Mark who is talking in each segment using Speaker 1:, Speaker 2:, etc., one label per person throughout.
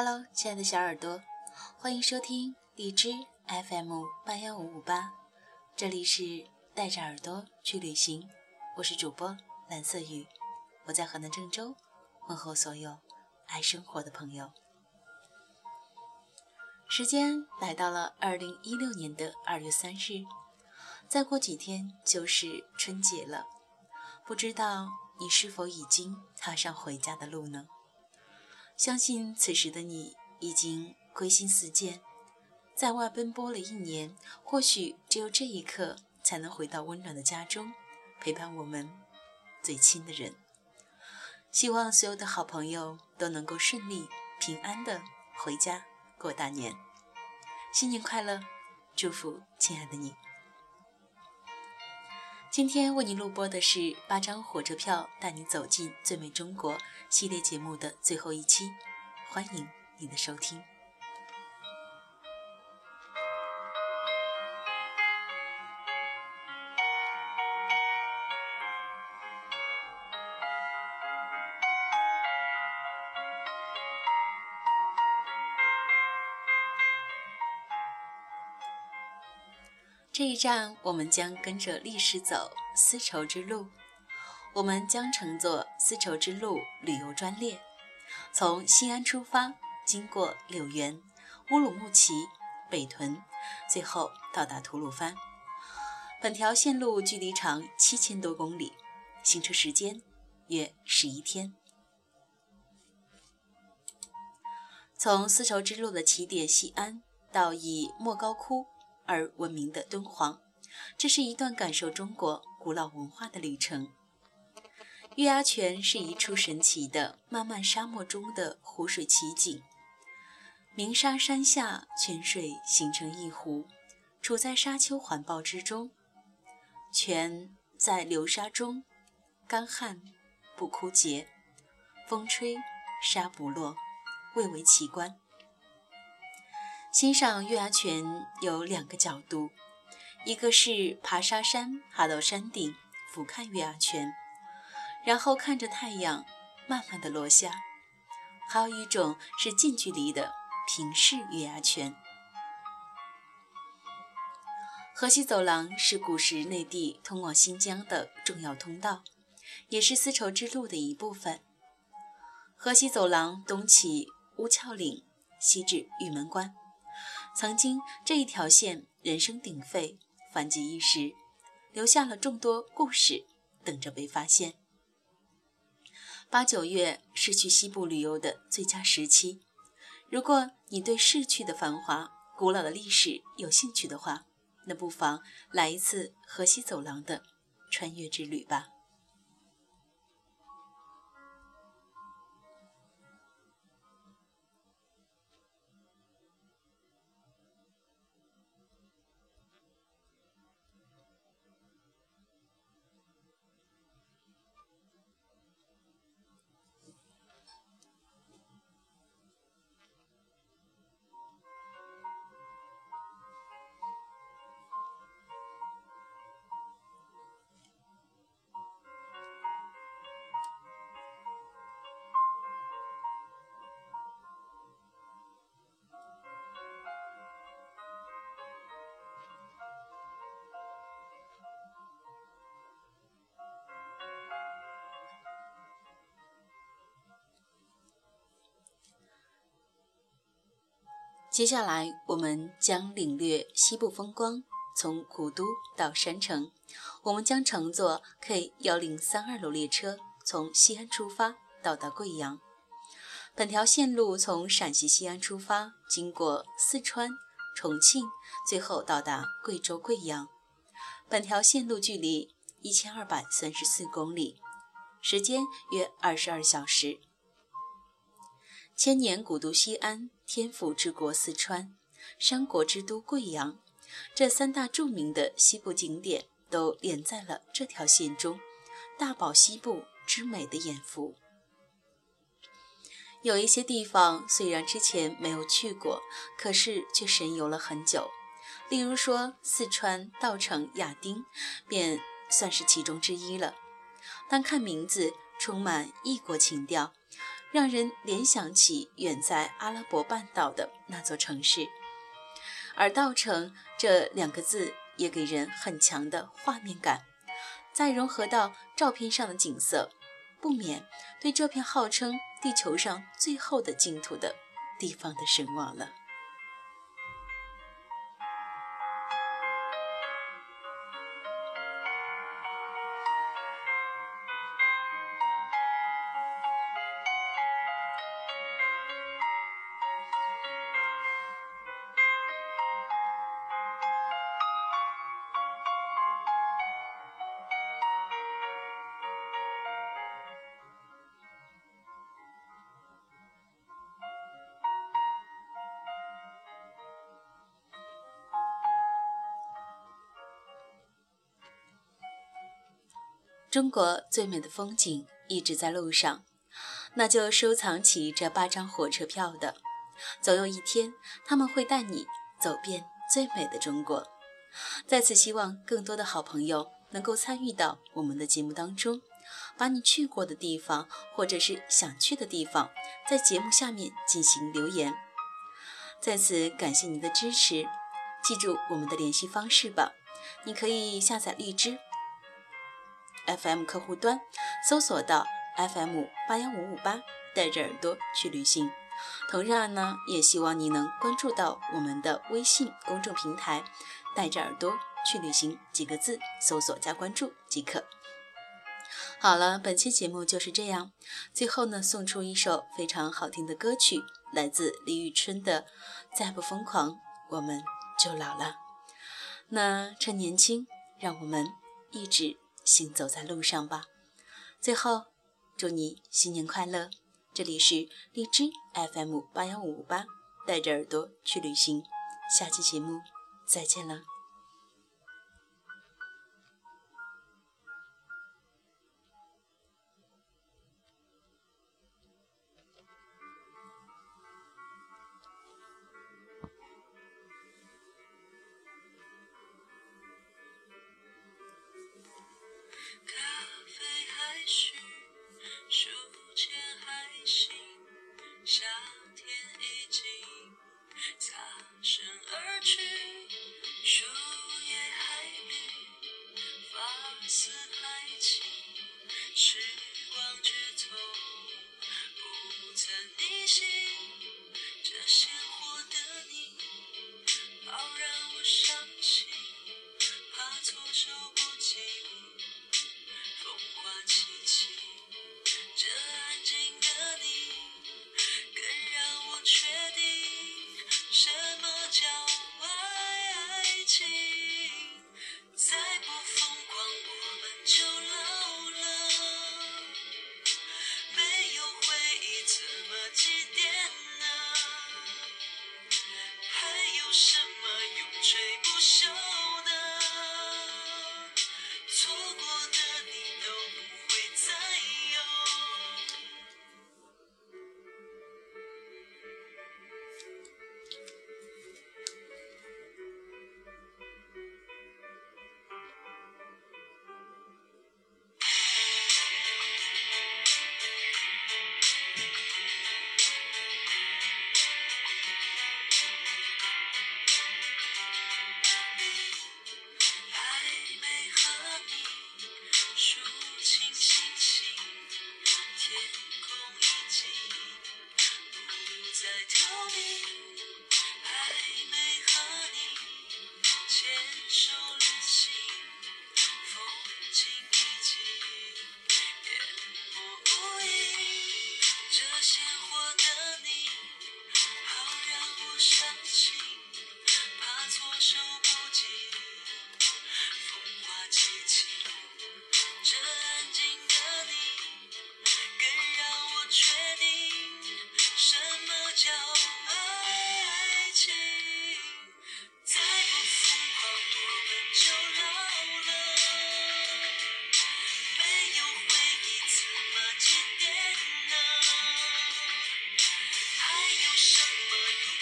Speaker 1: Hello，亲爱的小耳朵，欢迎收听荔枝 FM 八幺五五八，这里是带着耳朵去旅行，我是主播蓝色雨，我在河南郑州，问候所有爱生活的朋友。时间来到了二零一六年的二月三日，再过几天就是春节了，不知道你是否已经踏上回家的路呢？相信此时的你已经归心似箭，在外奔波了一年，或许只有这一刻才能回到温暖的家中，陪伴我们最亲的人。希望所有的好朋友都能够顺利平安的回家过大年，新年快乐！祝福亲爱的你。今天为你录播的是八张火车票带你走进最美中国系列节目的最后一期，欢迎你的收听。这一站，我们将跟着历史走丝绸之路。我们将乘坐丝绸之路旅游专列，从西安出发，经过柳园、乌鲁木齐、北屯，最后到达吐鲁番。本条线路距离长七千多公里，行车时间约十一天。从丝绸之路的起点西安到以莫高窟。而闻名的敦煌，这是一段感受中国古老文化的旅程。月牙泉是一处神奇的漫漫沙漠中的湖水奇景，鸣沙山下，泉水形成一湖，处在沙丘环抱之中，泉在流沙中干旱不枯竭，风吹沙不落，蔚为奇观。欣赏月牙泉有两个角度，一个是爬沙山，爬到山顶俯瞰月牙泉，然后看着太阳慢慢的落下；还有一种是近距离的平视月牙泉。河西走廊是古时内地通往新疆的重要通道，也是丝绸之路的一部分。河西走廊东起乌鞘岭，西至玉门关。曾经这一条线人声鼎沸，繁极一时，留下了众多故事等着被发现。八九月是去西部旅游的最佳时期。如果你对逝去的繁华、古老的历史有兴趣的话，那不妨来一次河西走廊的穿越之旅吧。接下来，我们将领略西部风光。从古都到山城，我们将乘坐 K 幺零三二路列车，从西安出发，到达贵阳。本条线路从陕西西安出发，经过四川、重庆，最后到达贵州贵阳。本条线路距离一千二百三十四公里，时间约二十二小时。千年古都西安、天府之国四川、山国之都贵阳，这三大著名的西部景点都连在了这条线中，大饱西部之美的眼福。有一些地方虽然之前没有去过，可是却神游了很久。例如说四川稻城亚丁，便算是其中之一了。单看名字，充满异国情调。让人联想起远在阿拉伯半岛的那座城市。而“稻城”这两个字也给人很强的画面感，再融合到照片上的景色，不免对这片号称地球上最后的净土的地方的神往了。中国最美的风景一直在路上，那就收藏起这八张火车票的，总有一天他们会带你走遍最美的中国。在此，希望更多的好朋友能够参与到我们的节目当中，把你去过的地方或者是想去的地方，在节目下面进行留言。在此感谢您的支持，记住我们的联系方式吧，你可以下载荔枝。FM 客户端搜索到 FM 八幺五五八，带着耳朵去旅行。同样呢，也希望你能关注到我们的微信公众平台，带着耳朵去旅行几个字，搜索加关注即可。好了，本期节目就是这样。最后呢，送出一首非常好听的歌曲，来自李宇春的《再不疯狂，我们就老了》。那趁年轻，让我们一直。行走在路上吧。最后，祝你新年快乐！这里是荔枝 FM 八幺五五八，带着耳朵去旅行。下期节目再见了。有什么永垂不朽还没和你牵手旅行风景已经淹没孤影这鲜活的你好让我伤心怕措手不及风花寂静这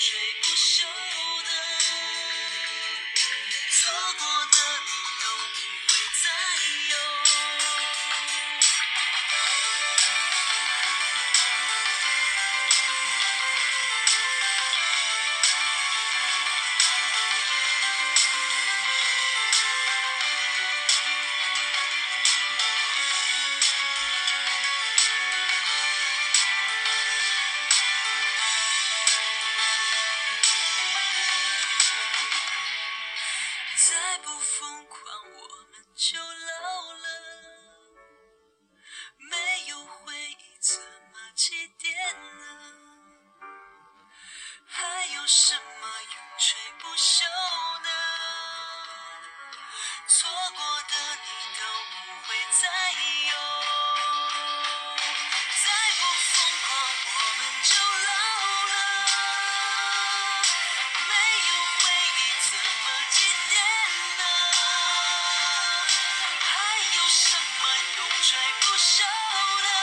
Speaker 1: 追不休。什么永垂不朽呢错过的你都不会再有。再不疯狂我们就老了。没有回忆怎么祭奠呢还有什么永垂不朽呢